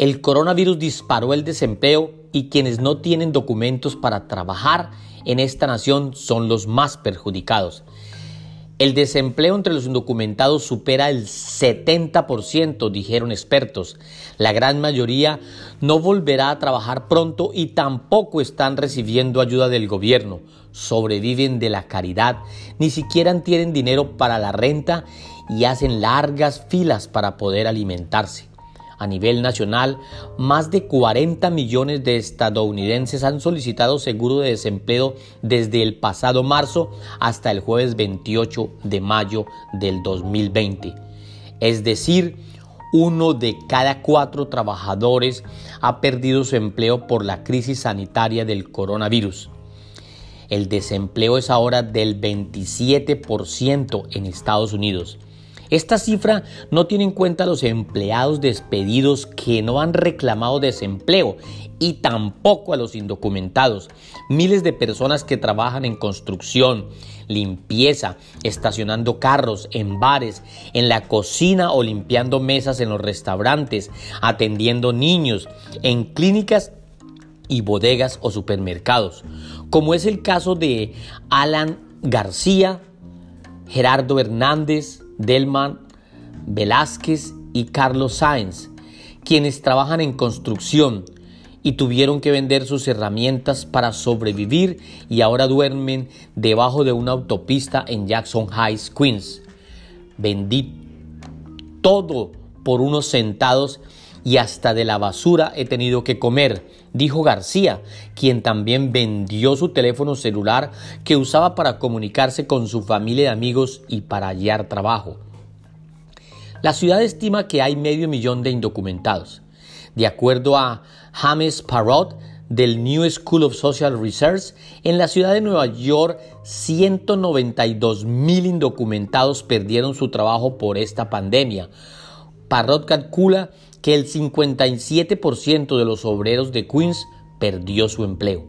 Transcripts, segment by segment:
El coronavirus disparó el desempleo y quienes no tienen documentos para trabajar en esta nación son los más perjudicados. El desempleo entre los indocumentados supera el 70%, dijeron expertos. La gran mayoría no volverá a trabajar pronto y tampoco están recibiendo ayuda del gobierno. Sobreviven de la caridad, ni siquiera tienen dinero para la renta y hacen largas filas para poder alimentarse. A nivel nacional, más de 40 millones de estadounidenses han solicitado seguro de desempleo desde el pasado marzo hasta el jueves 28 de mayo del 2020. Es decir, uno de cada cuatro trabajadores ha perdido su empleo por la crisis sanitaria del coronavirus. El desempleo es ahora del 27% en Estados Unidos. Esta cifra no tiene en cuenta los empleados despedidos que no han reclamado desempleo y tampoco a los indocumentados. Miles de personas que trabajan en construcción, limpieza, estacionando carros en bares, en la cocina o limpiando mesas en los restaurantes, atendiendo niños, en clínicas y bodegas o supermercados, como es el caso de Alan García, Gerardo Hernández, Delman Velázquez y Carlos Sáenz, quienes trabajan en construcción y tuvieron que vender sus herramientas para sobrevivir y ahora duermen debajo de una autopista en Jackson Heights, Queens. Vendí todo por unos centavos y hasta de la basura he tenido que comer, dijo García, quien también vendió su teléfono celular que usaba para comunicarse con su familia de amigos y para hallar trabajo. La ciudad estima que hay medio millón de indocumentados. De acuerdo a James Parrot del New School of Social Research, en la ciudad de Nueva York 192 mil indocumentados perdieron su trabajo por esta pandemia. Parrot calcula que el 57% de los obreros de Queens perdió su empleo.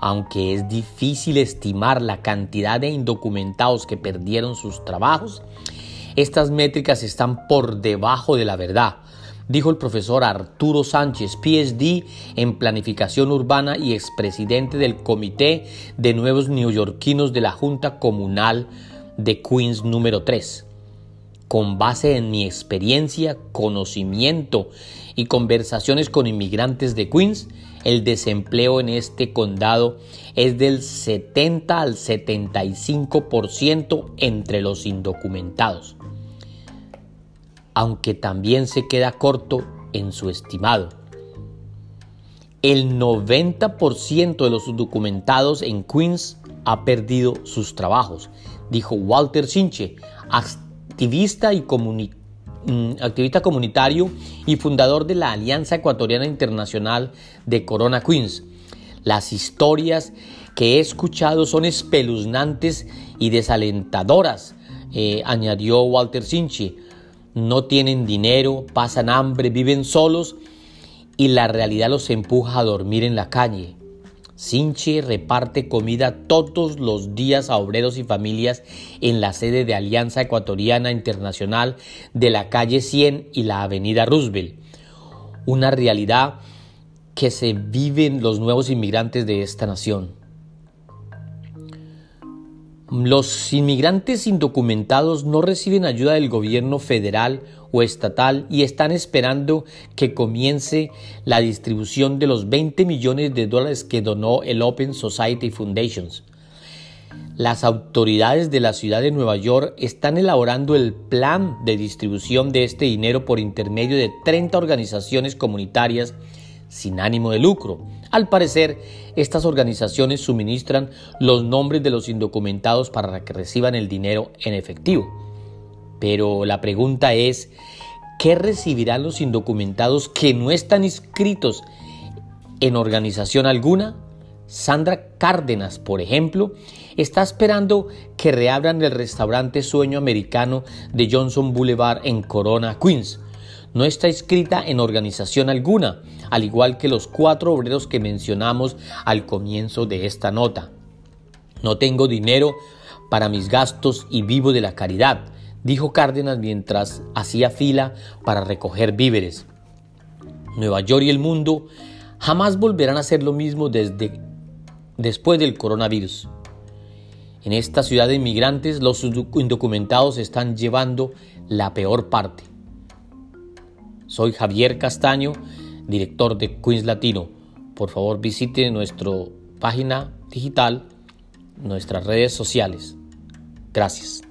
Aunque es difícil estimar la cantidad de indocumentados que perdieron sus trabajos, estas métricas están por debajo de la verdad, dijo el profesor Arturo Sánchez, PhD en Planificación Urbana y expresidente del Comité de Nuevos Neoyorquinos de la Junta Comunal de Queens número 3 con base en mi experiencia, conocimiento y conversaciones con inmigrantes de Queens, el desempleo en este condado es del 70 al 75% entre los indocumentados, aunque también se queda corto en su estimado. El 90% de los documentados en Queens ha perdido sus trabajos, dijo Walter Sinche, activista y mm, activista comunitario y fundador de la Alianza Ecuatoriana Internacional de Corona Queens. Las historias que he escuchado son espeluznantes y desalentadoras, eh, añadió Walter Sinchi. No tienen dinero, pasan hambre, viven solos y la realidad los empuja a dormir en la calle. Sinche reparte comida todos los días a obreros y familias en la sede de Alianza Ecuatoriana Internacional de la calle 100 y la avenida Roosevelt. Una realidad que se viven los nuevos inmigrantes de esta nación. Los inmigrantes indocumentados no reciben ayuda del gobierno federal o estatal y están esperando que comience la distribución de los 20 millones de dólares que donó el Open Society Foundations. Las autoridades de la ciudad de Nueva York están elaborando el plan de distribución de este dinero por intermedio de 30 organizaciones comunitarias sin ánimo de lucro. Al parecer, estas organizaciones suministran los nombres de los indocumentados para que reciban el dinero en efectivo. Pero la pregunta es, ¿qué recibirán los indocumentados que no están inscritos en organización alguna? Sandra Cárdenas, por ejemplo, está esperando que reabran el restaurante Sueño Americano de Johnson Boulevard en Corona, Queens. No está inscrita en organización alguna, al igual que los cuatro obreros que mencionamos al comienzo de esta nota. No tengo dinero para mis gastos y vivo de la caridad dijo Cárdenas mientras hacía fila para recoger víveres. Nueva York y el mundo jamás volverán a ser lo mismo desde después del coronavirus. En esta ciudad de inmigrantes los indocumentados están llevando la peor parte. Soy Javier Castaño, director de Queens Latino. Por favor visite nuestra página digital, nuestras redes sociales. Gracias.